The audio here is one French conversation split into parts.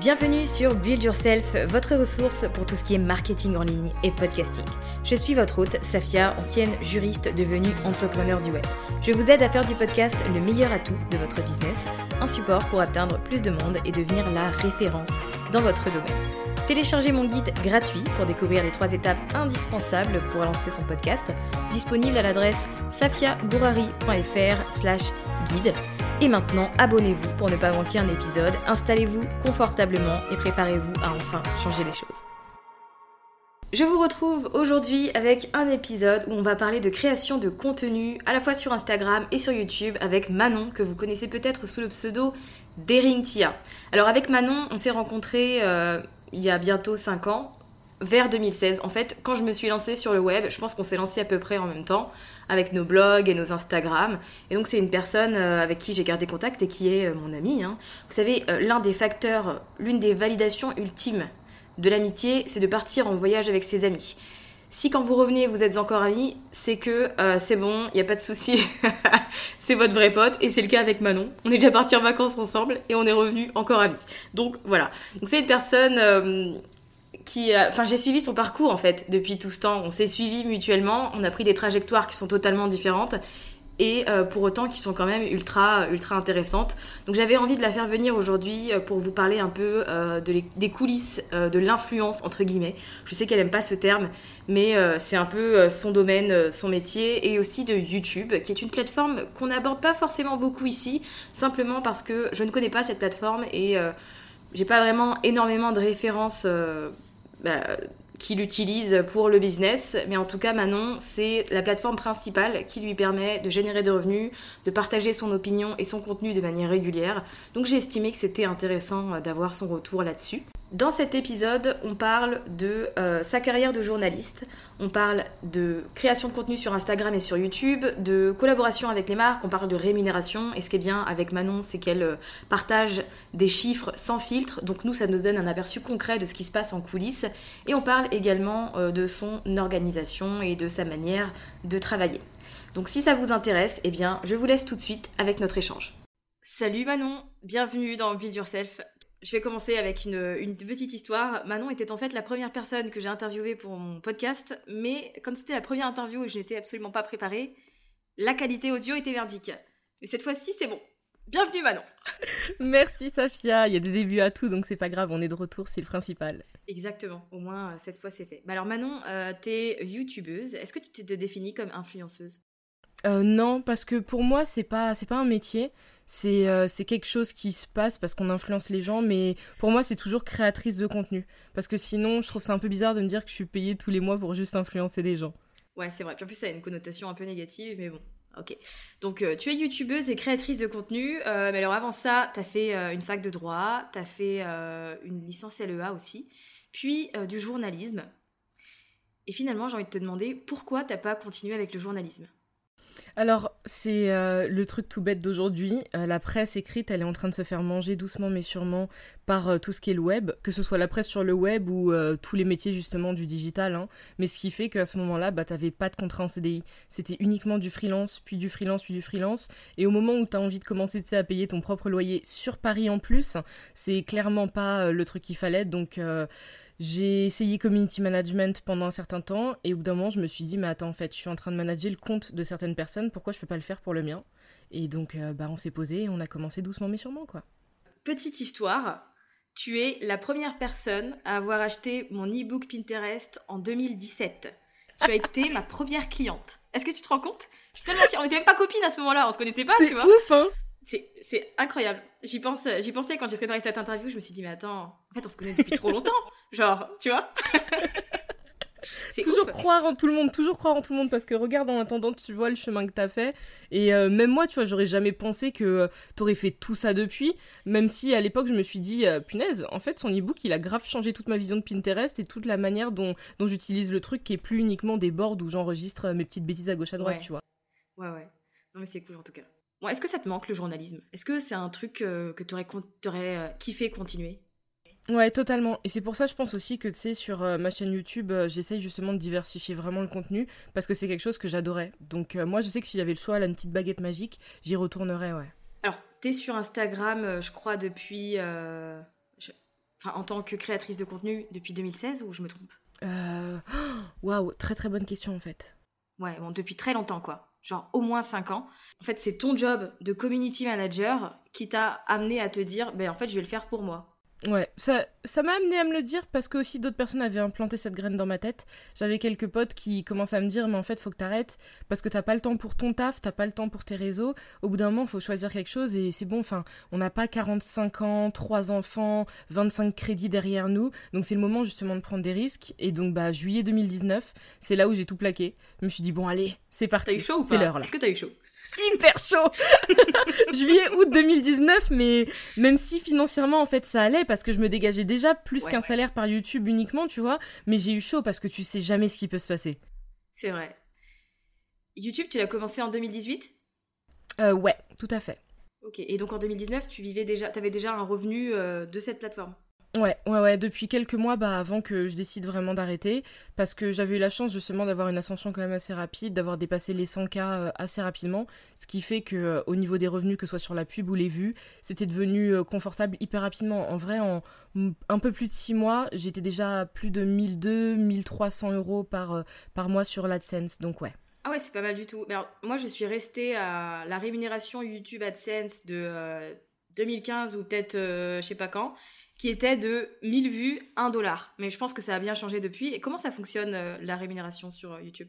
Bienvenue sur Build Yourself, votre ressource pour tout ce qui est marketing en ligne et podcasting. Je suis votre hôte, Safia, ancienne juriste devenue entrepreneur du web. Je vous aide à faire du podcast le meilleur atout de votre business, un support pour atteindre plus de monde et devenir la référence dans votre domaine. Téléchargez mon guide gratuit pour découvrir les trois étapes indispensables pour lancer son podcast, disponible à l'adresse safiagourari.fr slash guide. Et maintenant, abonnez-vous pour ne pas manquer un épisode, installez-vous confortablement et préparez-vous à enfin changer les choses. Je vous retrouve aujourd'hui avec un épisode où on va parler de création de contenu à la fois sur Instagram et sur YouTube avec Manon que vous connaissez peut-être sous le pseudo Tia. Alors avec Manon, on s'est rencontrés euh, il y a bientôt 5 ans, vers 2016. En fait, quand je me suis lancée sur le web, je pense qu'on s'est lancé à peu près en même temps avec nos blogs et nos Instagram. Et donc c'est une personne euh, avec qui j'ai gardé contact et qui est euh, mon amie. Hein. Vous savez, euh, l'un des facteurs, l'une des validations ultimes de l'amitié, c'est de partir en voyage avec ses amis. Si quand vous revenez, vous êtes encore amis, c'est que c'est bon, il n'y a pas de souci, c'est votre vrai pote, et c'est le cas avec Manon. On est déjà parti en vacances ensemble et on est revenu encore amis. Donc voilà. Donc c'est une personne qui, enfin, j'ai suivi son parcours en fait depuis tout ce temps. On s'est suivi mutuellement, on a pris des trajectoires qui sont totalement différentes et euh, pour autant qui sont quand même ultra ultra intéressantes. Donc j'avais envie de la faire venir aujourd'hui euh, pour vous parler un peu euh, de des coulisses de l'influence entre guillemets. Je sais qu'elle aime pas ce terme, mais c'est un peu son domaine, son métier et aussi de YouTube, qui est une plateforme qu'on n'aborde pas forcément beaucoup ici, simplement parce que je ne connais pas cette plateforme et j'ai pas vraiment énormément de références bah, qui l'utilise pour le business, mais en tout cas Manon, c'est la plateforme principale qui lui permet de générer des revenus, de partager son opinion et son contenu de manière régulière. Donc j'ai estimé que c'était intéressant d'avoir son retour là-dessus. Dans cet épisode, on parle de euh, sa carrière de journaliste, on parle de création de contenu sur Instagram et sur YouTube, de collaboration avec les marques, on parle de rémunération. Et ce qui est bien avec Manon, c'est qu'elle euh, partage des chiffres sans filtre. Donc nous, ça nous donne un aperçu concret de ce qui se passe en coulisses. Et on parle également euh, de son organisation et de sa manière de travailler. Donc si ça vous intéresse, eh bien, je vous laisse tout de suite avec notre échange. Salut Manon, bienvenue dans Build Yourself. Je vais commencer avec une, petite histoire. Manon était en fait la première personne que j'ai interviewée pour mon podcast, mais comme c'était la première interview et que je n'étais absolument pas préparée, la qualité audio était merdique. Mais cette fois-ci, c'est bon. Bienvenue Manon Merci Safia, il y a des débuts à tout, donc c'est pas grave, on est de retour, c'est le principal. Exactement, au moins euh, cette fois c'est fait. alors Manon, euh, t'es youtubeuse, est-ce que tu te définis comme influenceuse? Euh, Non, parce que pour moi c'est pas, c'est pas un métier, euh, c'est quelque chose qui se passe parce qu'on influence les gens, mais pour moi, c'est toujours créatrice de contenu. Parce que sinon, je trouve ça un peu bizarre de me dire que je suis payée tous les mois pour juste influencer des gens. Ouais, c'est vrai. Puis en plus, ça a une connotation un peu négative, mais bon. Ok. Donc, euh, tu es youtubeuse et créatrice de contenu. Euh, mais alors, avant ça, tu as fait une fac de droit, tu as fait une licence LEA aussi, puis du journalisme. Et finalement, j'ai envie de te demander pourquoi t'as pas continué avec le journalisme? Alors, c'est euh, le truc tout bête d'aujourd'hui. Euh, la presse écrite, elle est en train de se faire manger doucement mais sûrement par euh, tout ce qui est le web, que ce soit la presse sur le web ou tous les métiers justement du digital. Hein. Mais ce qui fait qu'à ce moment-là, bah, t'avais pas de contrat en CDI. C'était uniquement du freelance, puis du freelance, puis du freelance. Et au moment où tu as envie de commencer à payer ton propre loyer sur Paris en plus, c'est clairement pas le truc qu'il fallait. Donc j'ai essayé community management pendant un certain temps et au bout d'un moment, je me suis dit, mais attends, en fait, je suis en train de manager le compte de certaines personnes, pourquoi je peux pas le faire pour le mien? Et donc, euh, bah, on s'est posé et on a commencé doucement mais sûrement, quoi. Petite histoire, tu es la première personne à avoir acheté mon e-book Pinterest en 2017. Tu as été ma première cliente. Est-ce que tu te rends compte? Je suis tellement fière. On n'était même pas copines à ce moment-là, on se connaissait pas, tu vois. ouf, hein c'est incroyable. J'y pense, j'y pensais quand j'ai préparé cette interview. Je me suis dit, mais attends, en fait, on se connaît depuis trop longtemps. Genre, tu vois toujours croire en tout le monde, toujours croire en tout le monde parce que regarde en attendant tu vois le chemin que t'as fait. Et euh, même moi tu vois j'aurais jamais pensé que euh, t'aurais fait tout ça depuis. Même si à l'époque je me suis dit euh, punaise en fait son ebook il a grave changé toute ma vision de Pinterest et toute la manière dont, dont j'utilise le truc qui est plus uniquement des boards où j'enregistre mes petites bêtises à gauche à droite tu vois. Ouais ouais. Non mais c'est cool en tout cas. Est-ce que ça te manque le journalisme? Est-ce que c'est un truc que tu aurais, euh, kiffé continuer? Ouais, totalement. Et c'est pour ça, je pense aussi que, tu sais, sur euh, ma chaîne YouTube, j'essaye justement de diversifier vraiment le contenu parce que c'est quelque chose que j'adorais. Donc, moi, je sais que s'il y avait le choix, une petite baguette magique, j'y retournerais, ouais. Alors, t'es sur Instagram, je crois, depuis. Enfin, en tant que créatrice de contenu, depuis 2016 ou je me trompe? Waouh, très très bonne question en fait. Ouais, bon, depuis très longtemps, quoi genre au moins 5 ans. En fait, c'est ton job de community manager qui t'a amené à te dire, ben en fait, je vais le faire pour moi. Ouais, ça, ça m'a amené à me le dire parce que aussi d'autres personnes avaient implanté cette graine dans ma tête. J'avais quelques potes qui commençaient à me dire, mais en fait, faut que t'arrêtes parce que t'as pas le temps pour ton taf, t'as pas le temps pour tes réseaux. Au bout d'un moment, faut choisir quelque chose et c'est bon. Enfin, on n'a pas 45 ans, 3 enfants, 25 crédits derrière nous. Donc c'est le moment justement de prendre des risques. Et donc, bah, juillet 2019, c'est là où j'ai tout plaqué. Je me suis dit, bon, allez, c'est parti. T'as eu chaud ou pas C'est l'heure là. Est-ce que t'as eu chaud? Hyper chaud. Juillet, août 2019, mais même si financièrement, en fait, ça allait parce que je me dégageais déjà plus qu'un salaire par YouTube uniquement, tu vois. Mais j'ai eu chaud parce que tu sais jamais ce qui peut se passer. C'est vrai. YouTube, tu l'as commencé en 2018 euh, Ouais, tout à fait. Ok, et donc en 2019, tu vivais déjà, avais déjà un revenu euh, de cette plateforme? Ouais, ouais, ouais, depuis quelques mois, bah, avant que je décide vraiment d'arrêter, parce que j'avais eu la chance justement d'avoir une ascension quand même assez rapide, d'avoir dépassé les 100K euh, assez rapidement, ce qui fait que euh, au niveau des revenus, que ce soit sur la pub ou les vues, c'était devenu euh, confortable hyper rapidement. En vrai, en un peu plus de 6 mois, j'étais déjà à plus de 1200, 1300 euros par, par mois sur l'AdSense, donc ouais. Ah ouais, c'est pas mal du tout. alors, moi, je suis restée à la rémunération YouTube AdSense de 2015 ou peut-être je sais pas quand qui était de 1000 vues, 1 dollar. Mais je pense que ça a bien changé depuis. Et comment ça fonctionne euh, la rémunération sur euh, YouTube?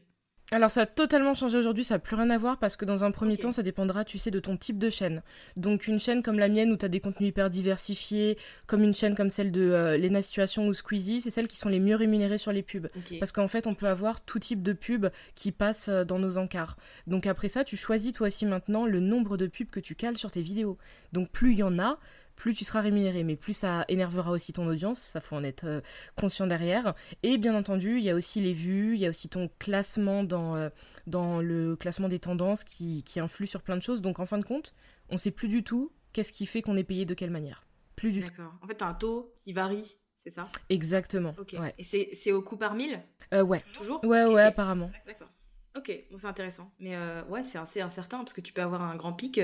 Alors ça a totalement changé aujourd'hui, ça n'a plus rien à voir parce que dans un premier temps ça dépendra tu sais de ton type de chaîne. Donc une chaîne comme la mienne où tu as des contenus hyper diversifiés, comme une chaîne comme celle de euh, Lena Situation ou Squeezie, c'est celles qui sont les mieux rémunérées sur les pubs. Parce qu'en fait on peut avoir tout type de pubs qui passent dans nos encarts. Donc après ça tu choisis toi aussi maintenant le nombre de pubs que tu cales sur tes vidéos. Donc plus il y en a, plus tu seras rémunéré, mais plus ça énervera aussi ton audience, ça faut en être euh, conscient derrière. Et bien entendu, il y a aussi les vues, il y a aussi ton classement dans, euh, dans le classement des tendances qui, qui influe sur plein de choses. Donc en fin de compte, on sait plus du tout qu'est-ce qui fait qu'on est payé de quelle manière. Plus du tout. D'accord. En fait, tu as un taux qui varie, c'est ça? Exactement. Ok. Et c'est au coût par mille? Euh, Ouais. Toujours? Ouais, ouais, apparemment. D'accord. Ok, bon, c'est intéressant. Mais ouais, c'est assez incertain parce que tu peux avoir un grand pic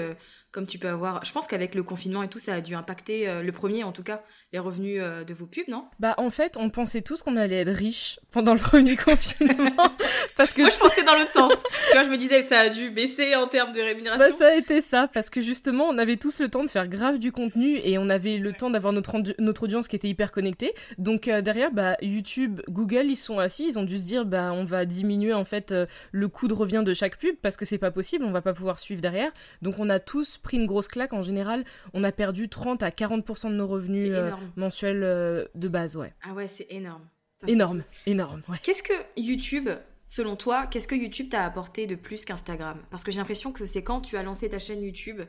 comme tu peux avoir. Je pense qu'avec le confinement et tout, ça a dû impacter, euh, le premier en tout cas, les revenus euh, de vos pubs, non? Bah en fait, on pensait tous qu'on allait être riches pendant le premier confinement. parce que... Moi je pensais dans l'autre sens. tu vois, je me disais ça a dû baisser en termes de rémunération. Bah ça a été ça, parce que justement, on avait tous le temps de faire grave du contenu et on avait le temps d'avoir notre, notre audience qui était hyper connectée. Donc euh, derrière, bah, YouTube, Google, ils sont assis, ils ont dû se dire, bah on va diminuer en fait le coût de revient de chaque pub parce que c'est pas possible, on va pas pouvoir suivre derrière. Donc on a tous pris une grosse claque. En général, on a perdu 30 à 40% de nos revenus euh, mensuels euh, de base, ouais. Ah ouais, c'est énorme. énorme, énorme, Qu'est-ce que YouTube, selon toi, qu'est-ce que YouTube t'a apporté de plus qu'Instagram? Parce que j'ai l'impression que c'est quand tu as lancé ta chaîne YouTube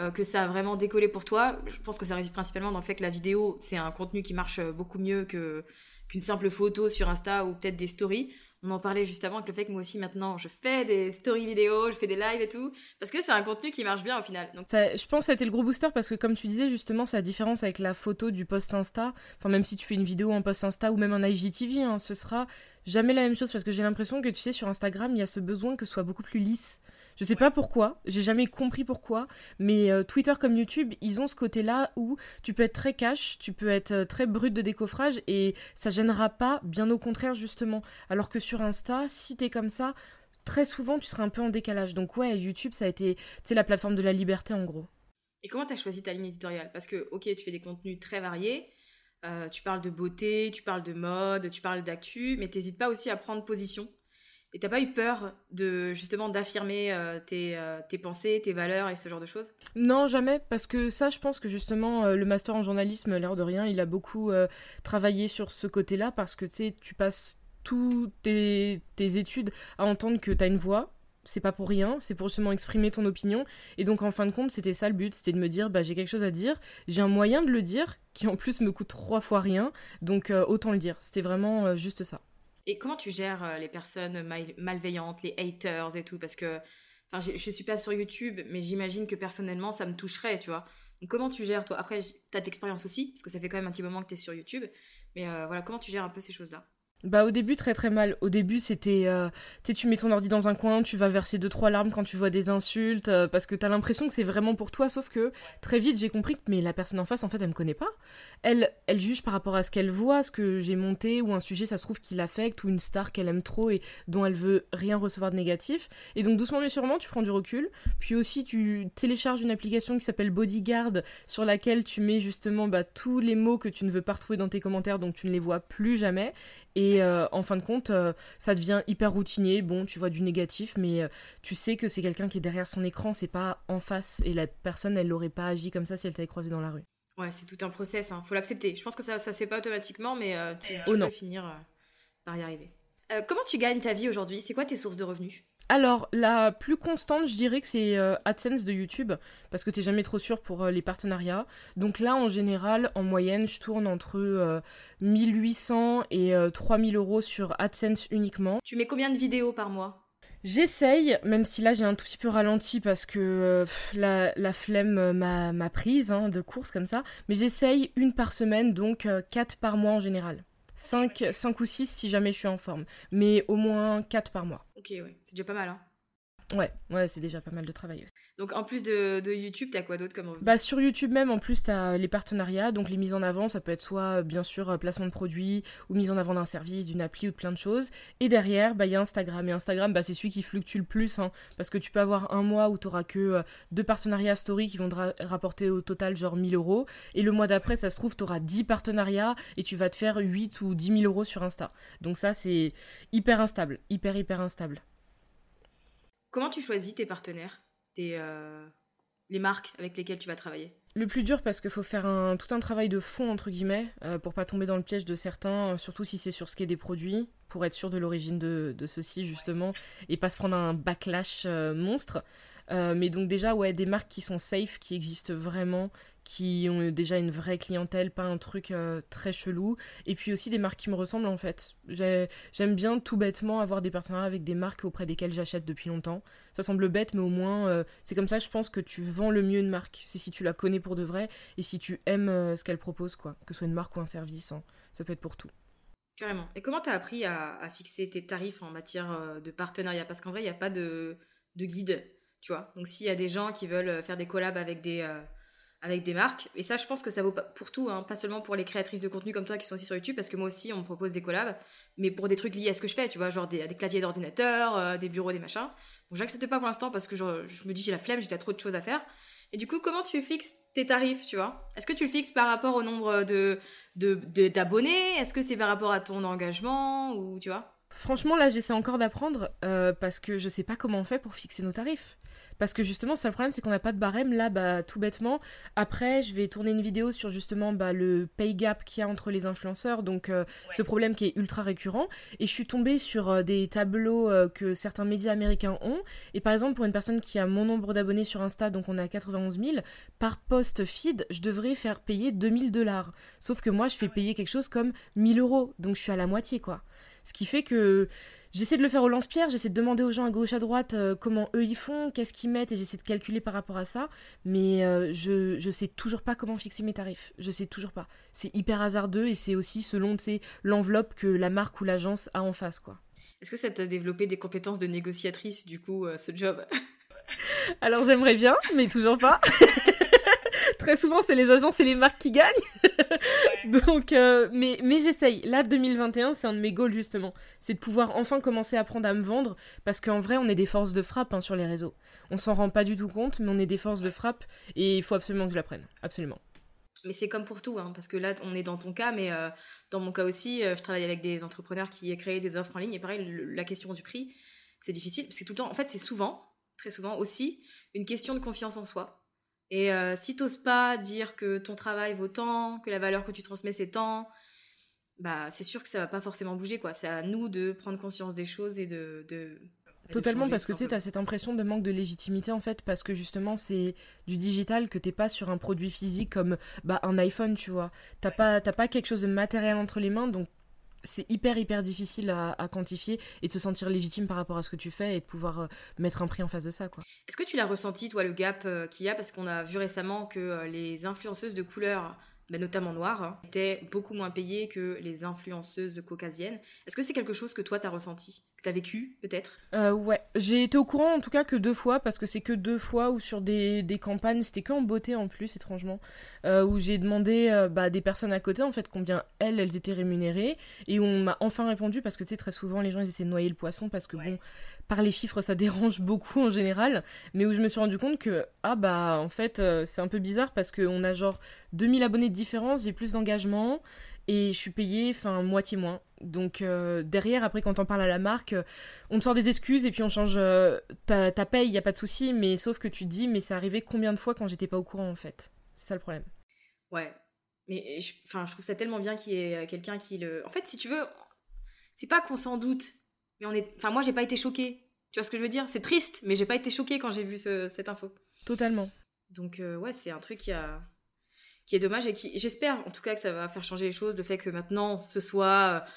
euh, que ça a vraiment décollé pour toi. Je pense que ça réside principalement dans le fait que la vidéo, c'est un contenu qui marche beaucoup mieux que qu'une simple photo sur Insta ou peut-être des stories. On en parlait juste avant avec le fait que moi aussi maintenant je fais des stories vidéo, je fais des lives et tout, parce que c'est un contenu qui marche bien au final. Donc... je pense que ça a été le gros booster parce que comme tu disais justement, c'est la différence avec la photo du post Insta. Enfin même si tu fais une vidéo en post Insta ou même en IGTV, hein, ce sera jamais la même chose parce que j'ai l'impression que tu sais sur Instagram il y a ce besoin que ce soit beaucoup plus lisse. Je sais pas pourquoi, j'ai jamais compris pourquoi, mais euh, Twitter comme YouTube, ils ont ce côté-là où tu peux être très cash, tu peux être euh, très brut de décoffrage et ça gênera pas, bien au contraire justement. Alors que sur Insta, si t'es comme ça, très souvent tu seras un peu en décalage. Donc ouais, YouTube ça a été, c'est la plateforme de la liberté en gros. Et comment t'as choisi ta ligne éditoriale? Parce que ok, tu fais des contenus très variés. Euh, tu parles de beauté, tu parles de mode, tu parles d'actu, mais t'hésites pas aussi à prendre position? Et t'as pas eu peur de justement d'affirmer euh, euh, tes, pensées, tes valeurs et ce genre de choses? Non, jamais, parce que ça, je pense que justement, euh, le master en journalisme, l'air de rien, il a beaucoup travaillé sur ce côté-là, parce que tu tu passes toutes tes, études à entendre que t'as une voix, c'est pas pour rien, c'est pour justement exprimer ton opinion. Et donc en fin de compte, c'était ça le but, c'était de me dire, bah j'ai quelque chose à dire, j'ai un moyen de le dire, qui en plus me coûte trois fois rien, donc autant le dire. C'était vraiment juste ça. Et comment tu gères euh, les personnes malveillantes, les haters et tout? Parce que, enfin, je, suis pas sur YouTube, mais j'imagine que personnellement, ça me toucherait, tu vois. Comment tu gères, toi? Après, tu as aussi, parce que ça fait quand même un petit moment que tu es sur YouTube. Mais euh, voilà, comment tu gères un peu ces choses-là? Bah au début très très mal. Au début c'était, euh, tu tu mets ton ordi dans un coin, tu vas verser deux trois larmes quand tu vois des insultes euh, parce que t'as l'impression que c'est vraiment pour toi. Sauf que très vite j'ai compris que mais la personne en face en fait elle me connaît pas. Elle elle juge par rapport à ce qu'elle voit, ce que j'ai monté ou un sujet ça se trouve qui l'affecte ou une star qu'elle aime trop et dont elle veut rien recevoir de négatif. Et donc doucement mais sûrement tu prends du recul. Puis aussi tu télécharges une application qui s'appelle Bodyguard sur laquelle tu mets justement bah, tous les mots que tu ne veux pas retrouver dans tes commentaires donc tu ne les vois plus jamais. Et euh, en fin de compte, euh, ça devient hyper routinier. Bon, tu vois du négatif, mais euh, tu sais que c'est quelqu'un qui est derrière son écran, c'est pas en face. Et la personne, elle n'aurait pas agi comme ça si elle t'avait croisé dans la rue. Ouais, c'est tout un process. Hein. Faut l'accepter. Je pense que ça, ça se fait pas automatiquement, mais tu, tu oh, finir par y arriver. comment tu gagnes ta vie aujourd'hui? C'est quoi tes sources de revenus? Alors, la plus constante, je dirais que c'est euh, AdSense de YouTube, parce que t'es jamais trop sûr pour euh, les partenariats. Donc là, en général, en moyenne, je tourne entre 1800 euh, et 3000 euros sur AdSense uniquement. Tu mets combien de vidéos par mois? J'essaye, même si là j'ai un tout petit peu ralenti parce que la, flemme m'a prise hein, de course comme ça, mais j'essaye une par semaine, donc 4 par mois en général. 5, 5 ou 6 si jamais je suis en forme, mais au moins 4 par mois. Ok, ouais, c'est déjà pas mal. Hein. Ouais, ouais, c'est déjà pas mal de travail aussi. Donc en plus de, de YouTube, t'as quoi d'autre comme Bah sur YouTube même, en plus t'as les partenariats, donc les mises en avant, ça peut être soit bien sûr euh, placement de produits ou mise en avant d'un service, d'une appli ou de plein de choses. Et derrière, bah il y a Instagram. Et Instagram, bah c'est celui qui fluctue le plus, hein, parce que tu peux avoir un mois où t'auras que euh, deux partenariats story qui vont te rapporter au total genre 1000 euros. Et le mois d'après, ça se trouve, t'auras 10 partenariats et tu vas te faire 8 ou 10 000 euros sur Insta. Donc ça c'est hyper instable, hyper hyper instable. Comment tu choisis tes partenaires, tes, euh, les marques avec lesquelles tu vas travailler? Le plus dur parce qu'il faut faire un, tout un travail de fond entre guillemets euh, pour pas tomber dans le piège de certains, euh, surtout si c'est sur ce qui est des produits, pour être sûr de l'origine de, de ceci justement et pas se prendre un backlash monstre. mais donc déjà ouais des marques qui sont safe, qui existent vraiment, qui ont déjà une vraie clientèle, pas un truc euh, très chelou. Et puis aussi des marques qui me ressemblent en fait. J'aime bien tout bêtement avoir des partenariats avec des marques auprès desquelles j'achète depuis longtemps. Ça semble bête, mais au moins euh, c'est comme ça je pense que tu vends le mieux une marque. C'est si tu la connais pour de vrai et si tu aimes euh, ce qu'elle propose, quoi. Que ce soit une marque ou un service, hein. ça peut être pour tout. Carrément. Et comment t'as appris à, fixer tes tarifs en matière de partenariat? Parce qu'en vrai, il n'y a pas de, de guide, tu vois. Donc s'il y a des gens qui veulent faire des collabs avec des avec des marques. Et ça, je pense que ça vaut pour tout, hein, pas seulement pour les créatrices de contenu comme toi qui sont aussi sur YouTube, parce que moi aussi, on me propose des collabs, mais pour des trucs liés à ce que je fais, tu vois, genre des, claviers d'ordinateur, euh, des bureaux, des machins. Donc, j'accepte pas pour l'instant parce que je, me dis j'ai la flemme, j'ai trop de choses à faire. Et du coup, comment tu fixes tes tarifs, tu vois? Est-ce que tu le fixes par rapport au nombre de d'abonnés? Est-ce que c'est par rapport à ton engagement ou tu vois? Franchement, là, j'essaie encore d'apprendre euh, parce que je sais pas comment on fait pour fixer nos tarifs. Parce que justement, ça le problème, c'est qu'on n'a pas de barème. Là, bah, tout bêtement, après, je vais tourner une vidéo sur justement bah, le pay gap qu'il y a entre les influenceurs, donc euh, ce problème qui est ultra récurrent. Et je suis tombée sur euh, des tableaux euh, que certains médias américains ont. Et par exemple, pour une personne qui a mon nombre d'abonnés sur Insta, donc on a 91 000, par post feed, je devrais faire payer 2000 dollars. Sauf que moi, je fais payer quelque chose comme 1000 euros. Donc je suis à la moitié, quoi. Ce qui fait que J'essaie de le faire au lance-pierre, j'essaie de demander aux gens à gauche, à droite euh, comment eux ils font, qu'est-ce qu'ils mettent, et j'essaie de calculer par rapport à ça. Mais euh, je, je sais toujours pas comment fixer mes tarifs. Je sais toujours pas. C'est hyper hasardeux et c'est aussi selon l'enveloppe que la marque ou l'agence a en face, quoi. Est-ce que ça t'a développé des compétences de négociatrice, du coup, euh, ce job? Alors j'aimerais bien, mais toujours pas. Très souvent, c'est les agences et les marques qui gagnent. Donc, euh, mais, mais j'essaye. Là, 2021, c'est un de mes goals justement. C'est de pouvoir enfin commencer à apprendre à me vendre. Parce qu'en vrai, on est des forces de frappe hein, sur les réseaux. On s'en rend pas du tout compte, mais on est des forces de frappe. Et il faut absolument que je l'apprenne. Absolument. Mais c'est comme pour tout, hein, parce que là, on est dans ton cas, mais euh, dans mon cas aussi, euh, je travaille avec des entrepreneurs qui créent des offres en ligne. Et pareil, la question du prix, c'est difficile. C'est tout le temps, en fait, c'est souvent, très souvent aussi, une question de confiance en soi. Et euh, si t'oses pas dire que ton travail vaut tant, que la valeur que tu transmets c'est tant, bah c'est sûr que ça va pas forcément bouger quoi. C'est à nous de prendre conscience des choses et de, de Totalement, parce que tu sais, t'as cette impression de manque de légitimité en fait, parce que justement c'est du digital que t'es pas sur un produit physique comme bah, un iPhone, tu vois. T'as pas, pas quelque chose de matériel entre les mains, donc c'est hyper hyper difficile à, quantifier et de se sentir légitime par rapport à ce que tu fais et de pouvoir euh, mettre un prix en face de ça. Est-ce que tu l'as ressenti toi le gap euh, qu'il y a? Parce qu'on a vu récemment que euh, les influenceuses de couleur bah, notamment noires, hein, étaient beaucoup moins payées que les influenceuses caucasiennes. Est-ce que c'est quelque chose que toi t'as ressenti? T'as vécu, peut-être euh, Ouais, j'ai été au courant en tout cas que deux fois, parce que c'est que deux fois où sur des, des campagnes, c'était que en beauté en plus, étrangement, euh, où j'ai demandé euh, bah, des personnes à côté, en fait, combien elles, elles étaient rémunérées, et où on m'a enfin répondu, parce que tu sais, très souvent, les gens, ils essaient de noyer le poisson, parce que bon, par les chiffres, ça dérange beaucoup en général, mais où je me suis rendu compte que, ah bah, en fait, c'est un peu bizarre, parce qu'on a genre 2000 abonnés de différence, j'ai plus d'engagement, et je suis payée enfin moitié moins. Donc euh, derrière, après quand on parle à la marque, euh, on te sort des excuses et puis on change euh, ta, ta, paye, il y a pas de souci, mais sauf que tu te dis mais ça arrivait combien de fois quand j'étais pas au courant en fait? C'est ça le problème. Ouais. Mais enfin je, trouve ça tellement bien qu'il y ait quelqu'un qui le En fait, si tu veux, c'est pas qu'on s'en doute, mais on est enfin moi j'ai pas été choquée. Tu vois ce que je veux dire? C'est triste, mais j'ai pas été choquée quand j'ai vu cette info. Totalement. Donc ouais, c'est un truc qui a qui est dommage et qui j'espère en tout cas que ça va faire changer les choses le fait que maintenant ce soit euh,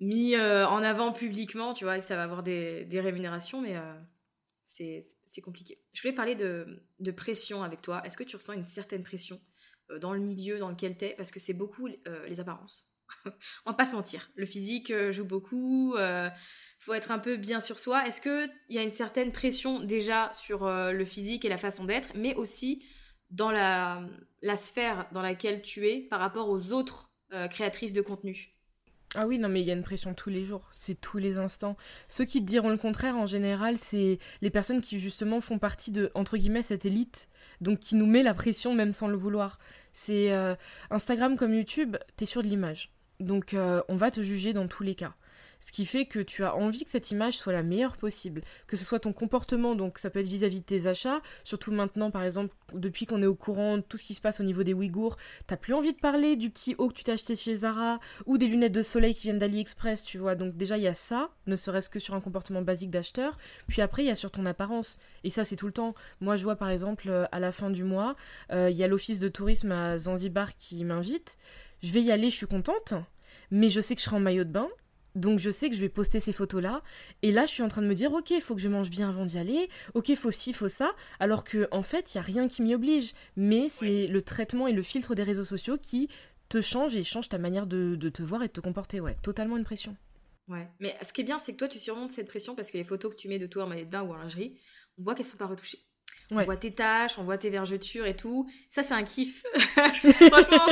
mis euh, en avant publiquement tu vois et que ça va avoir des, des rémunérations mais euh, c'est compliqué. Je voulais parler de, de pression avec toi. Est-ce que tu ressens une certaine pression dans le milieu dans lequel tu es parce que c'est beaucoup les apparences. On va pas se mentir. Le physique joue beaucoup faut être un peu bien sur soi. Est-ce que il y a une certaine pression déjà sur le physique et la façon d'être mais aussi dans la, sphère dans laquelle tu es par rapport aux autres euh, créatrices de contenu. Ah oui, non, mais il y a une pression tous les jours, c'est tous les instants. Ceux qui te diront le contraire, en général, c'est les personnes qui justement font partie de, entre guillemets, cette élite, donc qui nous met la pression même sans le vouloir. C'est euh, Instagram comme YouTube, t'es sur de l'image. Donc euh, on va te juger dans tous les cas ce qui fait que tu as envie que cette image soit la meilleure possible, que ce soit ton comportement, donc ça peut être vis-à-vis de tes achats, surtout maintenant par exemple, depuis qu'on est au courant de tout ce qui se passe au niveau des Ouïghours, t'as plus envie de parler du petit haut que tu t'as acheté chez Zara, ou des lunettes de soleil qui viennent d'AliExpress, tu vois, donc déjà il y a ça, ne serait-ce que sur un comportement basique d'acheteur, puis après il y a sur ton apparence, et ça c'est tout le temps. Moi je vois par exemple euh, à la fin du mois, euh, il y a l'office de tourisme à Zanzibar qui m'invite, je vais y aller, je suis contente, mais je sais que je serai en maillot de bain, donc je sais que je vais poster ces photos-là. Et là, je suis en train de me dire, ok, il faut que je mange bien avant d'y aller. Ok, il faut ci, faut ça. Alors que en fait, il y a rien qui m'y oblige. Mais c'est le traitement et le filtre des réseaux sociaux qui te changent et changent ta manière de, te voir et de te comporter. Ouais, totalement une pression. Ouais. Mais ce qui est bien, c'est que toi, tu surmontes cette pression parce que les photos que tu mets de toi en maillot de bain ou en lingerie, on voit qu'elles sont pas retouchées. On voit tes taches, on voit tes vergetures et tout. Ça, c'est un kiff. Franchement,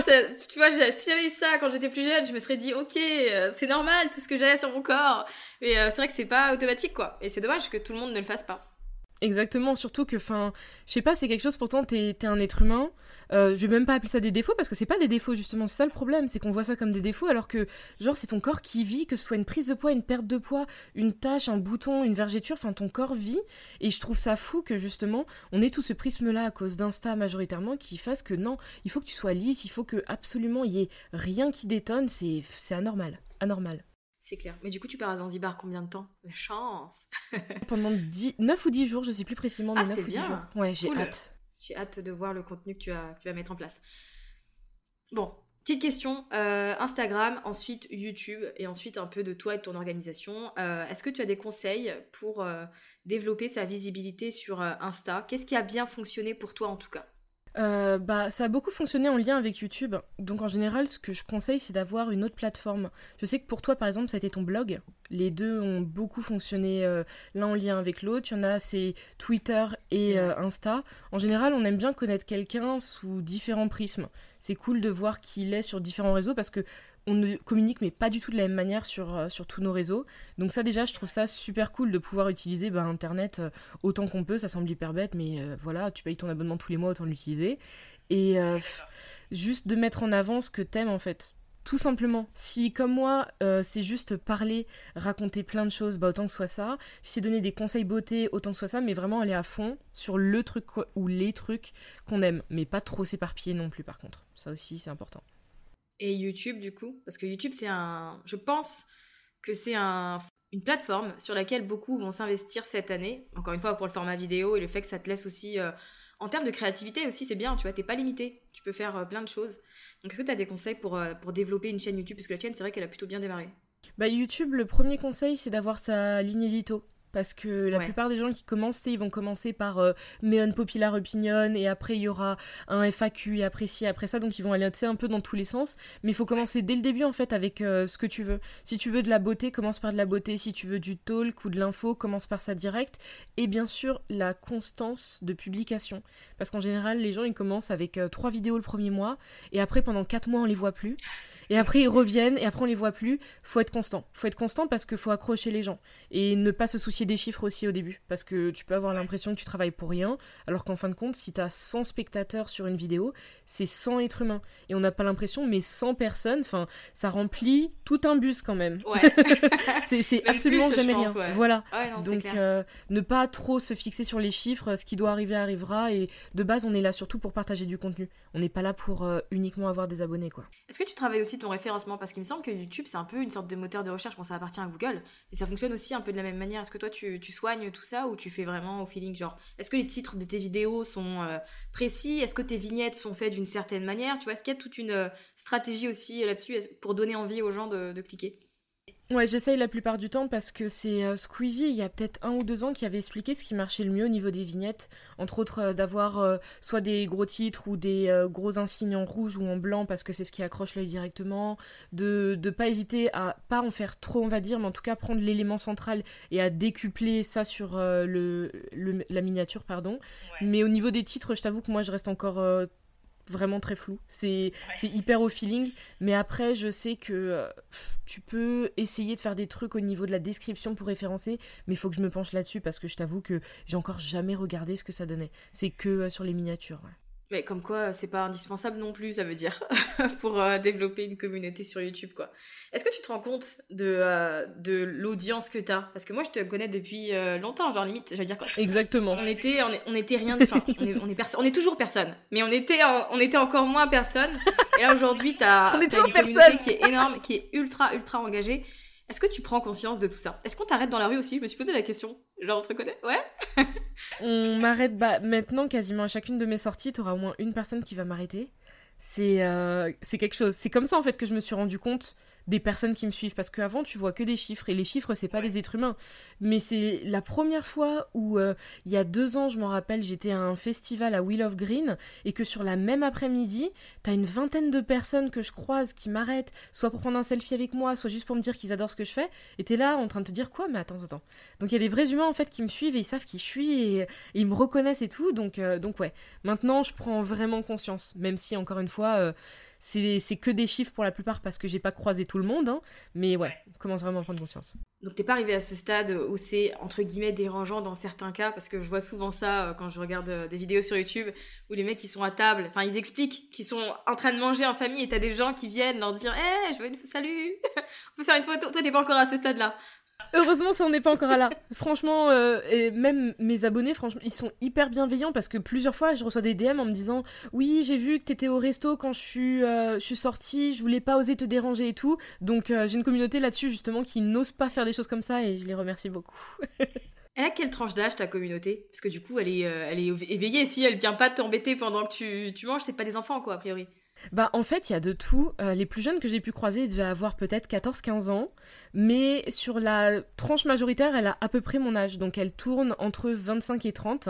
tu vois, si j'avais eu ça quand j'étais plus jeune, je me serais dit, ok, euh, c'est normal tout ce que j'ai sur mon corps. Mais euh, c'est vrai que c'est pas automatique, quoi. Et c'est dommage que tout le monde ne le fasse pas. Exactement, surtout que, enfin, je sais pas, c'est quelque chose, pourtant, t'es es un être humain. Euh, je vais même pas appeler ça des défauts parce que c'est pas des défauts, justement. C'est ça le problème, c'est qu'on voit ça comme des défauts alors que, genre, c'est ton corps qui vit, que ce soit une prise de poids, une perte de poids, une tache, un bouton, une vergeture, enfin, ton corps vit. Et je trouve ça fou que, justement, on ait tout ce prisme-là à cause d'Insta majoritairement qui fasse que non, il faut que tu sois lisse, il faut que absolument il y ait rien qui détonne, c'est anormal. Anormal. C'est clair. Mais du coup, tu pars à Zanzibar combien de temps? La chance Pendant 10, 9 ou 10 jours, je sais plus précisément, mais ah, 9 ou 10 bien. jours. Ouais, j'ai hâte. J'ai hâte de voir le contenu que tu vas, tu vas mettre en place. Bon, Petite question, euh, Instagram, ensuite YouTube et ensuite un peu de toi et de ton organisation. Euh, est-ce que tu as des conseils pour euh, développer sa visibilité sur Insta? Qu'est-ce qui a bien fonctionné pour toi en tout cas? Euh, bah, ça a beaucoup fonctionné en lien avec YouTube. Donc en général, ce que je conseille, c'est d'avoir une autre plateforme. Je sais que pour toi, par exemple, ça a été ton blog. Les deux ont beaucoup fonctionné euh, l'un en lien avec l'autre. Il y en a, c'est Twitter et euh, Insta. En général, on aime bien connaître quelqu'un sous différents prismes. C'est cool de voir qui il est sur différents réseaux parce que on ne communique mais pas du tout de la même manière sur, euh, sur tous nos réseaux. Donc ça déjà, je trouve ça super cool de pouvoir utiliser bah, Internet autant qu'on peut. Ça semble hyper bête, mais voilà, tu payes ton abonnement tous les mois, autant l'utiliser. Et juste de mettre en avant ce que t'aimes en fait. Tout simplement. Si, comme moi, c'est juste parler, raconter plein de choses, bah autant que soit ça. Si c'est donner des conseils beauté, autant que soit ça, mais vraiment aller à fond sur le truc ou les trucs qu'on aime. Mais pas trop s'éparpiller non plus, par contre. Ça aussi, c'est important et YouTube du coup? Parce que YouTube, c'est un. Je pense que c'est un, une plateforme sur laquelle beaucoup vont s'investir cette année. Encore une fois, pour le format vidéo et le fait que ça te laisse aussi. Euh, en termes de créativité aussi, c'est bien, tu vois, t'es pas limité. Tu peux faire euh, plein de choses. Donc, est-ce que tu des conseils pour, euh, pour développer une chaîne YouTube? Parce que la tienne, c'est vrai qu'elle a plutôt bien démarré. Bah, YouTube, le premier conseil, c'est d'avoir sa ligne édito. Parce que la plupart des gens qui commencent, ils vont commencer par euh, un Popular Opinion et après il y aura un FAQ et après ci, après ça. Donc ils vont aller un peu dans tous les sens. Mais il faut commencer dès le début en fait avec euh, ce que tu veux. Si tu veux de la beauté, commence par de la beauté. Si tu veux du talk ou de l'info, commence par ça direct. Et bien sûr, la constance de publication. Parce qu'en général, les gens ils commencent avec euh, trois vidéos le premier mois et après pendant quatre mois on les voit plus. Et après, ils reviennent, et après, on les voit plus. Faut être constant. Faut être constant parce qu'il faut accrocher les gens. Et ne pas se soucier des chiffres aussi au début. Parce que tu peux avoir l'impression que tu travailles pour rien, alors qu'en fin de compte, si tu as 100 spectateurs sur une vidéo, c'est 100 êtres humains. Et on n'a pas l'impression, mais 100 personnes, enfin, ça remplit tout un bus quand même. Ouais. c'est absolument jamais rien. Voilà. Donc, euh, ne pas trop se fixer sur les chiffres. Ce qui doit arriver arrivera. Et de base, on est là surtout pour partager du contenu. On n'est pas là pour euh, uniquement avoir des abonnés, quoi. Est-ce que tu travailles aussi ton référencement Parce qu'il me semble que YouTube, c'est un peu une sorte de moteur de recherche. Bon, ça appartient à Google. Et ça fonctionne aussi un peu de la même manière. Est-ce que toi, tu, soignes tout ça ou tu fais vraiment au feeling Genre, est-ce que les titres de tes vidéos sont euh, précis? Est-ce que tes vignettes sont faites d'une certaine manière? Tu vois, est-ce qu'il y a toute une euh, stratégie aussi là-dessus pour donner envie aux gens de cliquer? Ouais, j'essaye la plupart du temps parce que c'est euh, Squeezie, il y a peut-être un ou deux ans, qui avait expliqué ce qui marchait le mieux au niveau des vignettes. Entre autres, euh, d'avoir euh, soit des gros titres ou des gros insignes en rouge ou en blanc parce que c'est ce qui accroche l'œil directement. De ne pas hésiter à pas en faire trop, on va dire, mais en tout cas prendre l'élément central et à décupler ça sur le, la miniature, pardon. Mais au niveau des titres, je t'avoue que moi, je reste encore vraiment très flou. C'est hyper au feeling. Mais après, je sais que euh, tu peux essayer de faire des trucs au niveau de la description pour référencer. Mais il faut que je me penche là-dessus parce que je t'avoue que j'ai encore jamais regardé ce que ça donnait. C'est que euh, sur les miniatures. Mais comme quoi, c'est pas indispensable non plus, ça veut dire, pour euh, développer une communauté sur YouTube, quoi. Est-ce que tu te rends compte de, euh, de l'audience que t'as? Parce que moi, je te connais depuis euh, longtemps, genre limite, j'allais dire quoi? Exactement. On était, on, était rien, enfin, on est, on est, on est toujours personne, mais on était, on était encore moins personne. Et là, aujourd'hui, t'as as une communauté qui est énorme, qui est ultra, ultra engagée. Est-ce que tu prends conscience de tout ça? Est-ce qu'on t'arrête dans la rue aussi? Je me suis posé la question. Genre, on te Ouais On m'arrête bah, maintenant quasiment à chacune de mes sorties, tu auras au moins une personne qui va m'arrêter. C'est euh, c'est quelque chose. C'est comme ça en fait que je me suis rendu compte des personnes qui me suivent parce qu'avant tu vois que des chiffres et les chiffres c'est pas des êtres humains. Mais c'est la première fois où euh, il y a deux ans je m'en rappelle j'étais à un festival à Wheel of Green et que sur la même après-midi t'as une vingtaine de personnes que je croise qui m'arrêtent soit pour prendre un selfie avec moi soit juste pour me dire qu'ils adorent ce que je fais et t'es là en train de te dire quoi mais attends attends donc il y a des vrais humains en fait qui me suivent et ils savent qui je suis et, ils me reconnaissent et tout donc euh, donc ouais. Maintenant je prends vraiment conscience même si encore une fois euh, c'est que des chiffres pour la plupart parce que j'ai pas croisé tout le monde, hein. mais ouais, on commence vraiment à prendre conscience. Donc t'es pas arrivé à ce stade où c'est entre guillemets dérangeant dans certains cas? Parce que je vois souvent ça euh, quand je regarde euh, des vidéos sur YouTube où les mecs ils sont à table, enfin ils expliquent qu'ils sont en train de manger en famille et t'as des gens qui viennent leur dire "Eh, je veux une salut, on peut faire une photo." Toi t'es pas encore à ce stade-là. Heureusement, ça n'en est pas encore là. Franchement, euh, et même mes abonnés, franchement, ils sont hyper bienveillants parce que plusieurs fois, je reçois des DM en me disant Oui, j'ai vu que t'étais au resto quand je suis, euh, je sortie, je voulais pas oser te déranger et tout. Donc, euh, j'ai une communauté là-dessus, justement, qui n'ose pas faire des choses comme ça et je les remercie beaucoup. Elle a quelle tranche d'âge ta communauté? Parce que du coup, elle est, elle est éveillée. Si elle vient pas t'embêter pendant que tu, tu manges, c'est pas des enfants, quoi, a priori. Bah en fait, il y a de tout. Euh, les plus jeunes que j'ai pu croiser devaient avoir peut-être 14-15 ans, mais sur la tranche majoritaire, elle a à peu près mon âge, donc elle tourne entre 25 et 30.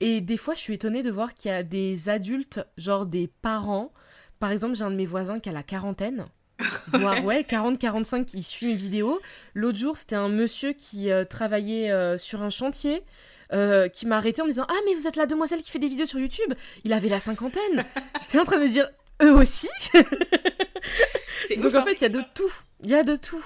Et des fois, je suis étonnée de voir qu'il y a des adultes, genre des parents. Par exemple, j'ai un de mes voisins qui a la quarantaine. voire ouais, 40-45 qui suit mes vidéos. L'autre jour, c'était un monsieur qui euh, travaillait euh, sur un chantier. qui m'a arrêté en me disant Ah, mais vous êtes la demoiselle qui fait des vidéos sur YouTube Il avait la cinquantaine J'étais en train de me dire eux aussi. Donc en hein. fait, il y a de tout. Il y a de tout.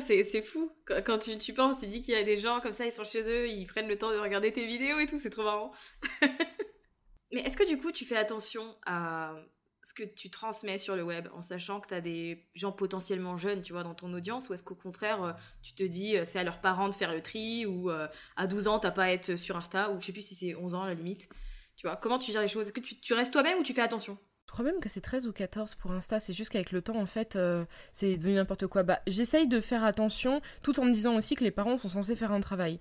C'est fou. Quand, tu, tu, penses, tu dis qu'il y a des gens comme ça, ils sont chez eux, ils prennent le temps de regarder tes vidéos et tout, c'est trop marrant. Mais est-ce que du coup, tu fais attention à ce que tu transmets sur le web en sachant que tu as des gens potentiellement jeunes, tu vois, dans ton audience ou est-ce qu'au contraire, euh, tu te dis euh, c'est à leurs parents de faire le tri ou euh, à 12 ans, t'as pas à être sur Insta ou je sais plus si c'est 11 ans à la limite. Tu vois, comment tu gères les choses? Est-ce que tu, tu restes toi-même ou tu fais attention? Je crois même que c'est 13 ou 14 pour Insta, c'est juste qu'avec le temps, en fait, euh, c'est devenu n'importe quoi. Bah, j'essaye de faire attention, tout en me disant aussi que les parents sont censés faire un travail.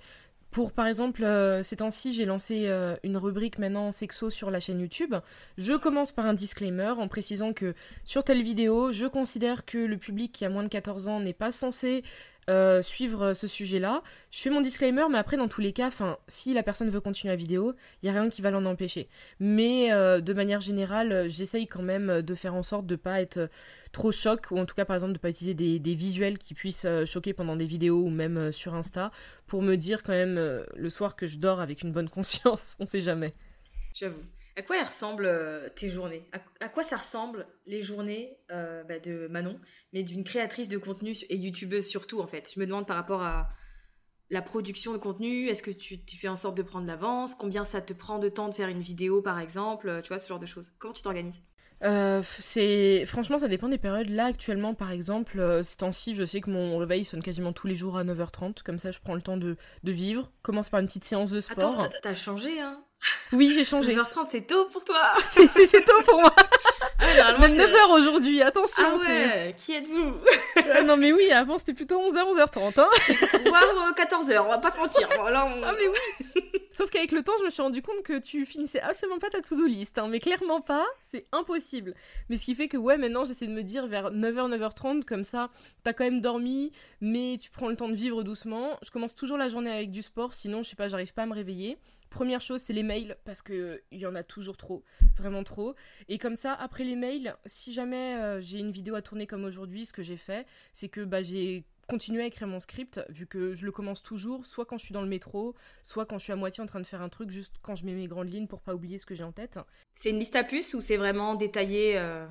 Pour par exemple, euh, ces temps-ci, j'ai lancé euh, une rubrique maintenant sexo sur la chaîne YouTube. Je commence par un disclaimer en précisant que sur telle vidéo, je considère que le public qui a moins de 14 ans n'est pas censé euh, suivre ce sujet-là. Je fais mon disclaimer, mais après, dans tous les cas, si la personne veut continuer la vidéo, il n'y a rien qui va l'en empêcher. Mais euh, de manière générale, j'essaye quand même de faire en sorte de ne pas être trop choc, ou en tout cas, par exemple, de ne pas utiliser des, visuels qui puissent euh, choquer pendant des vidéos ou même sur Insta, pour me dire quand même le soir que je dors avec une bonne conscience. On sait jamais. J'avoue. À quoi ressemblent euh, tes journées? À, quoi ça ressemble les journées euh, bah, de Manon, mais d'une créatrice de contenu et youtubeuse surtout en fait? Je me demande par rapport à la production de contenu, est-ce que tu, fais en sorte de prendre l'avance? Combien ça te prend de temps de faire une vidéo par exemple? Tu vois, ce genre de choses. Comment tu t'organises? Euh, c'est franchement ça dépend des périodes. Là actuellement par exemple, euh, ces temps-ci, je sais que mon réveil sonne quasiment tous les jours à 9h30, comme ça je prends le temps de, de vivre. Commence par une petite séance de sport. Attends, t'as changé hein Oui, j'ai changé. 9h30, c'est tôt pour toi C'est tôt pour moi ah, Même 9h aujourd'hui, attention Ah ouais, qui êtes-vous? Ah, Non mais oui, avant c'était plutôt 11h, 11h30. Hein Voire 14h, euh, on va pas se mentir. Ah mais oui Sauf qu'avec le temps, je me suis rendu compte que tu finissais absolument pas ta to-do list, hein, mais clairement pas, c'est impossible. Mais ce qui fait que, ouais, maintenant j'essaie de me dire vers 9h, 9h30, comme ça, t'as quand même dormi, mais tu prends le temps de vivre doucement. Je commence toujours la journée avec du sport, sinon, je sais pas, j'arrive pas à me réveiller. Première chose, c'est les mails, parce qu'il y en a toujours trop, vraiment trop. Et comme ça, après les mails, si jamais euh, j'ai une vidéo à tourner comme aujourd'hui, ce que j'ai fait, c'est que bah, j'ai continuer à écrire mon script, vu que je le commence toujours, soit quand je suis dans le métro, soit quand je suis à moitié en train de faire un truc, juste quand je mets mes grandes lignes pour pas oublier ce que j'ai en tête. C'est une liste à puces ou c'est vraiment détaillé euh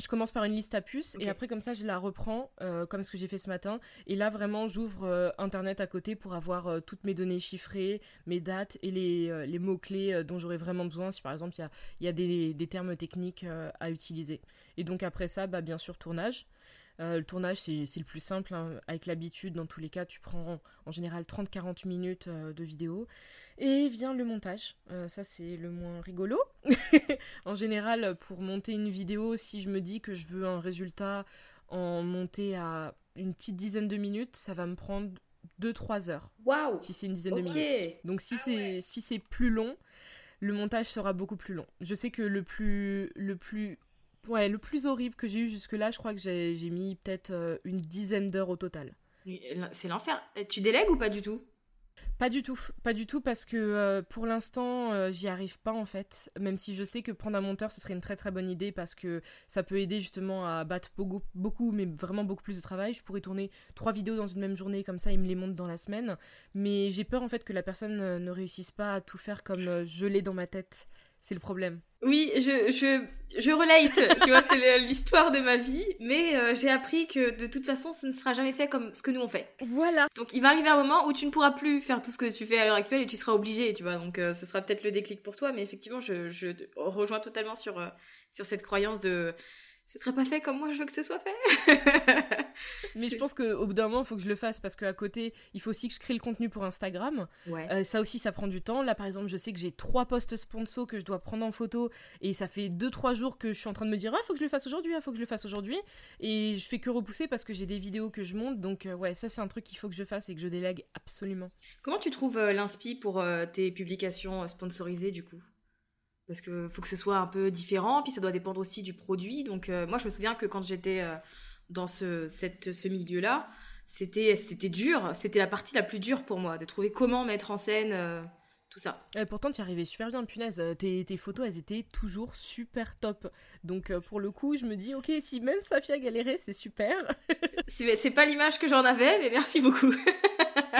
je commence par une liste à puces et après comme ça je la reprends euh, comme ce que j'ai fait ce matin et là vraiment j'ouvre euh, internet à côté pour avoir toutes mes données chiffrées, mes dates et les, les mots-clés dont j'aurais vraiment besoin si par exemple il y a, y a des, des, termes techniques à utiliser. Et donc après ça, bah, bien sûr tournage. Euh, le tournage, c'est le plus simple. Hein. Avec l'habitude, dans tous les cas, tu prends en général 30-40 minutes euh, de vidéo. Et vient le montage. Euh, ça, c'est le moins rigolo. en général, pour monter une vidéo, si je me dis que je veux un résultat en monter à une petite dizaine de minutes, ça va me prendre 2-3 heures. Waouh Si c'est une dizaine de minutes. Donc si ah c'est si plus long, le montage sera beaucoup plus long. Je sais que le plus, le plus Ouais, le plus horrible que j'ai eu jusque-là, je crois que j'ai mis peut-être euh, une dizaine d'heures au total. C'est l'enfer. Tu délègues ou pas du tout? Pas du tout, pas du tout parce que euh, pour l'instant euh, j'y arrive pas en fait, même si je sais que prendre un monteur ce serait une très très bonne idée parce que ça peut aider justement à battre beaucoup, beaucoup mais vraiment beaucoup plus de travail. Je pourrais tourner trois vidéos dans une même journée comme ça il me les monte dans la semaine, mais j'ai peur en fait que la personne ne réussisse pas à tout faire comme je l'ai dans ma tête. C'est le problème. Oui, je, je, je relate, tu vois, c'est l'histoire de ma vie, mais euh, j'ai appris que de toute façon, ce ne sera jamais fait comme ce que nous on fait. Voilà. Donc il va arriver un moment où tu ne pourras plus faire tout ce que tu fais à l'heure actuelle et tu seras obligé, tu vois, donc euh, ce sera peut-être le déclic pour toi, mais effectivement, je, je rejoins totalement sur, euh, sur cette croyance de ce serait pas fait comme moi je veux que ce soit fait. Mais je pense qu'au bout d'un moment, il faut que je le fasse parce qu'à côté, il faut aussi que je crée le contenu pour Instagram. Euh, ça aussi, ça prend du temps. Là, par exemple, je sais que j'ai trois posts sponsors que je dois prendre en photo et ça fait deux, trois jours que je suis en train de me dire Ah, faut que je le fasse aujourd'hui, ah, faut que je le fasse aujourd'hui. Et je fais que repousser parce que j'ai des vidéos que je monte. Donc, euh, ouais, ça, c'est un truc qu'il faut que je fasse et que je délègue absolument. Comment tu trouves euh, l'inspi pour tes publications sponsorisées du coup? Parce que faut que ce soit un peu différent, puis ça doit dépendre aussi du produit. Donc moi, je me souviens que quand j'étais dans ce, cette, ce milieu-là, c'était c'était dur, c'était la partie la plus dure pour moi, de trouver comment mettre en scène tout ça. Et pourtant, tu y arrivais super bien, punaise. Tes, tes, photos, elles étaient toujours super top. Donc, pour le coup, je me dis, ok, si même Safia galérait, c'est super. c'est pas l'image que j'en avais, mais merci beaucoup.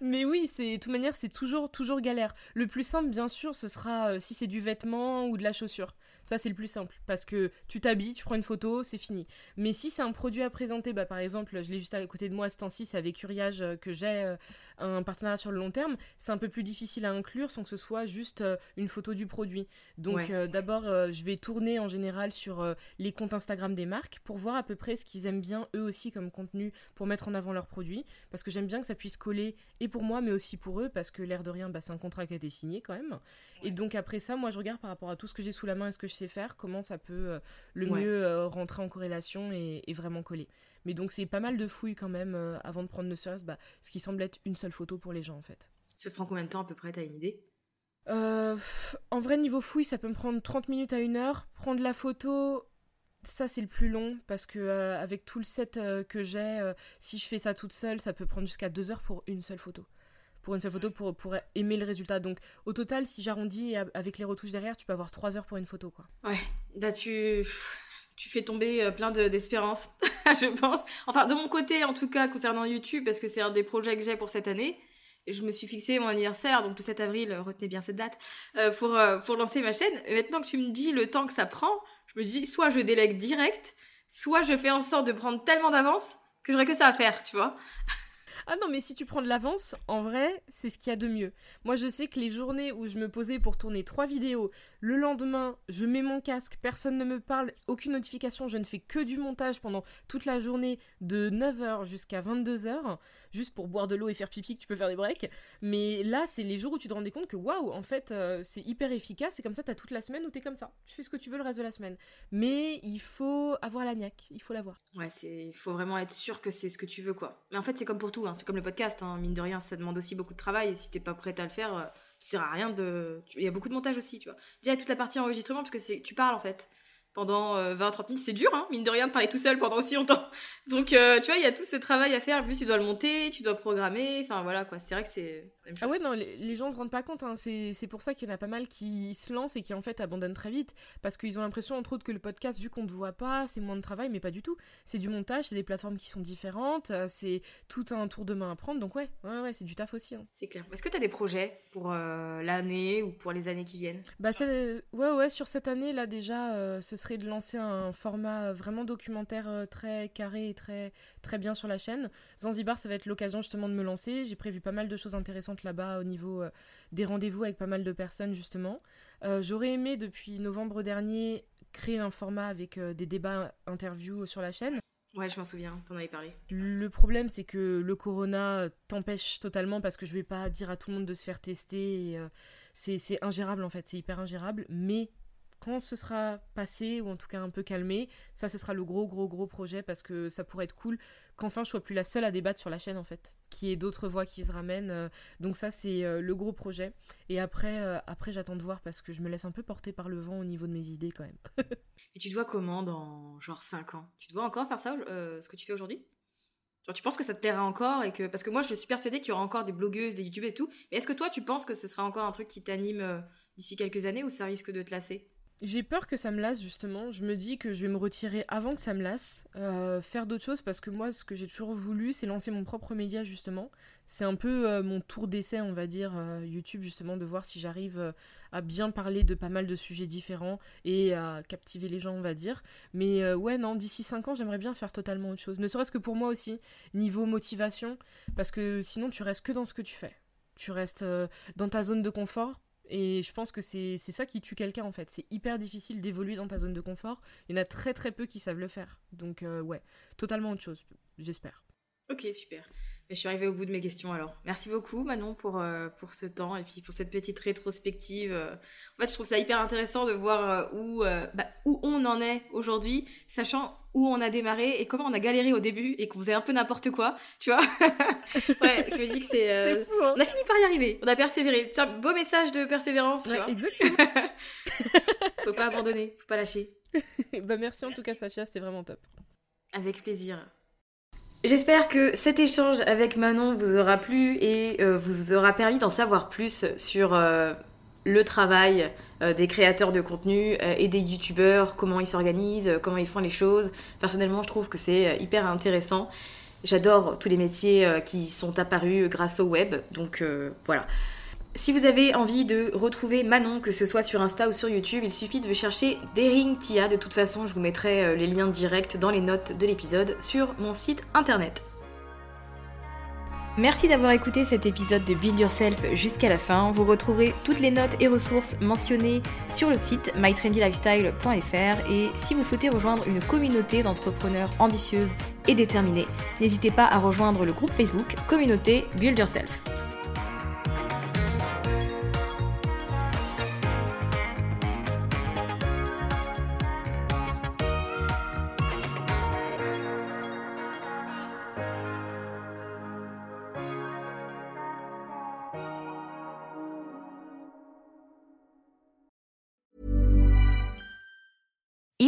Mais oui, c'est de toute manière, c'est toujours toujours galère. Le plus simple, bien sûr, ce sera si c'est du vêtement ou de la chaussure. Ça, c'est le plus simple. Parce que tu t'habilles, tu prends une photo, c'est fini. Mais si c'est un produit à présenter, bah, par exemple, je l'ai juste à côté de moi ce temps-ci, c'est avec Uriage euh, que j'ai euh, un partenariat sur le long terme, c'est un peu plus difficile à inclure sans que ce soit juste euh, une photo du produit. Donc d'abord, je vais tourner en général sur les comptes Instagram des marques pour voir à peu près ce qu'ils aiment bien eux aussi comme contenu pour mettre en avant leurs produits. Parce que j'aime bien que ça puisse coller et pour moi, mais aussi pour eux, parce que l'air de rien, bah, c'est un contrat qui a été signé quand même. Et donc après ça, moi je regarde par rapport à tout ce que j'ai sous la main et ce que je sais faire, comment ça peut euh, le mieux euh, rentrer en corrélation et, vraiment coller. Mais donc c'est pas mal de fouilles quand même euh, avant de prendre ne serait-ce bah, ce qui semble être une seule photo pour les gens en fait. Ça te prend combien de temps à peu près, t'as une idée? En vrai niveau fouille, ça peut me prendre 30 minutes à une heure. Prendre la photo, ça c'est le plus long parce que avec tout le set que j'ai, si je fais ça toute seule, ça peut prendre jusqu'à deux heures pour une seule photo pour une seule photo pour, pour aimer le résultat. Donc au total, si j'arrondis avec les retouches derrière, tu peux avoir 3 heures pour une photo. Quoi. Ouais, là tu, tu fais tomber euh, plein d'espérance, je pense. Enfin, de mon côté, en tout cas, concernant YouTube, parce que c'est un des projets que j'ai pour cette année. Et je me suis fixé mon anniversaire, donc le 7 avril, euh, retenez bien cette date, euh, pour, pour lancer ma chaîne. Et maintenant que tu me dis le temps que ça prend, je me dis soit je délègue direct, soit je fais en sorte de prendre tellement d'avance que j'aurais que ça à faire, tu vois. Ah non, mais si tu prends de l'avance, en vrai, c'est ce qu'il y a de mieux. Moi, je sais que les journées où je me posais pour tourner trois vidéos, le lendemain, je mets mon casque, personne ne me parle, aucune notification, je ne fais que du montage pendant toute la journée de 9h jusqu'à 22h juste pour boire de l'eau et faire pipi que tu peux faire des breaks. Mais là, c'est les jours où tu te rendais compte que waouh, en fait, euh, c'est hyper efficace. Et comme ça, t'as toute la semaine où t'es comme ça. Tu fais ce que tu veux le reste de la semaine. Mais il faut avoir la niaque, il faut l'avoir. Ouais, il faut vraiment être sûr que c'est ce que tu veux, quoi. Mais en fait, c'est comme pour tout, hein. c'est comme le podcast. Hein. Mine de rien, ça demande aussi beaucoup de travail. Et si t'es pas prête à le faire, sert à rien de. Il y a beaucoup de montage aussi, tu vois. Déjà, toute la partie enregistrement, parce que tu parles en fait pendant 20-30 euh, minutes. C'est dur, hein, mine de rien, de parler tout seul pendant aussi longtemps. Donc, euh, tu vois, il y a tout ce travail à faire. En plus, tu dois le monter, tu dois programmer. Enfin, voilà, quoi. C'est vrai que c'est. Ah ouais, non, les, les, gens se rendent pas compte. Hein. C'est pour ça qu'il y en a pas mal qui se lancent et qui, en fait, abandonnent très vite. Parce qu'ils ont l'impression, entre autres, que le podcast, vu qu'on ne te voit pas, c'est moins de travail, mais pas du tout. C'est du montage, c'est des plateformes qui sont différentes, euh, c'est tout un tour de main à prendre. Donc, ouais, ouais, ouais, c'est du taf aussi. Hein. C'est clair. Est-ce que tu as des projets pour l'année ou pour les années qui viennent? Bah, ouais, ouais, sur cette année, là, déjà, ce serait de lancer un format euh, vraiment documentaire euh, très carré et très, très bien sur la chaîne. Zanzibar, ça va être l'occasion justement de me lancer. J'ai prévu pas mal de choses intéressantes là-bas au niveau euh, des rendez-vous avec pas mal de personnes justement. J'aurais aimé depuis novembre dernier créer un format avec des débats interviews sur la chaîne. Ouais, je m'en souviens, t'en avais parlé. Le problème, c'est que le corona t'empêche totalement parce que je vais pas dire à tout le monde de se faire tester. c'est ingérable en fait, c'est hyper ingérable. Mais quand ce sera passé, ou en tout cas un peu calmé, ça ce sera le gros gros gros projet parce que ça pourrait être cool qu'enfin je sois plus la seule à débattre sur la chaîne en fait, qu'il y ait d'autres voix qui se ramènent. Euh. donc ça c'est euh, le gros projet. Et après, euh, après j'attends de voir parce que je me laisse un peu porter par le vent au niveau de mes idées quand même. et tu te vois comment dans genre 5 ans? Tu te vois encore faire ça, ce que tu fais aujourd'hui? Tu penses que ça te plaira encore et que parce que moi je suis persuadée qu'il y aura encore des blogueuses, des youtubeurs et tout. Mais est-ce que toi tu penses que ce sera encore un truc qui t'anime d'ici quelques années ou ça risque de te lasser? J'ai peur que ça me lasse justement. Je me dis que je vais me retirer avant que ça me lasse, euh, faire d'autres choses parce que moi, ce que j'ai toujours voulu, c'est lancer mon propre média justement. C'est un peu euh, mon tour d'essai, on va dire, euh, YouTube justement, de voir si j'arrive à bien parler de pas mal de sujets différents et à captiver les gens, on va dire. Mais ouais, non, d'ici 5 ans, j'aimerais bien faire totalement autre chose. Ne serait-ce que pour moi aussi, niveau motivation, parce que sinon, tu restes que dans ce que tu fais. Tu restes dans ta zone de confort et je pense que c'est ça qui tue quelqu'un en fait. C'est hyper difficile d'évoluer dans ta zone de confort. Il y en a très très peu qui savent le faire. Donc euh, ouais, totalement autre chose, j'espère. Ok, super. Je suis arrivée au bout de mes questions alors. Merci beaucoup Manon pour, euh, pour ce temps et puis pour cette petite rétrospective. En fait, je trouve ça hyper intéressant de voir euh, où, euh, bah, où on en est aujourd'hui, sachant où on a démarré et comment on a galéré au début et qu'on faisait un peu n'importe quoi, tu vois. ouais, je me dis que c'est... Hein. On a fini par y arriver, on a persévéré. C'est un beau message de persévérance, tu vois. Exactement. faut pas abandonner, faut pas lâcher. bah merci en tout cas Safia, c'était vraiment top. Avec plaisir. J'espère que cet échange avec Manon vous aura plu et euh, vous aura permis d'en savoir plus sur euh, le travail euh, des créateurs de contenu et des youtubeurs, comment ils s'organisent, comment ils font les choses. Personnellement, je trouve que c'est hyper intéressant. J'adore tous les métiers qui sont apparus grâce au web, donc voilà. Si vous avez envie de retrouver Manon, que ce soit sur Insta ou sur YouTube, il suffit de chercher Daring Tia. De toute façon, je vous mettrai euh, les liens directs dans les notes de l'épisode sur mon site internet. Merci d'avoir écouté cet épisode de Build Yourself jusqu'à la fin. Vous retrouverez toutes les notes et ressources mentionnées sur le site mytrendylifestyle.fr et si vous souhaitez rejoindre une communauté d'entrepreneurs ambitieuses et déterminées, n'hésitez pas à rejoindre le groupe Facebook Communauté Build Yourself.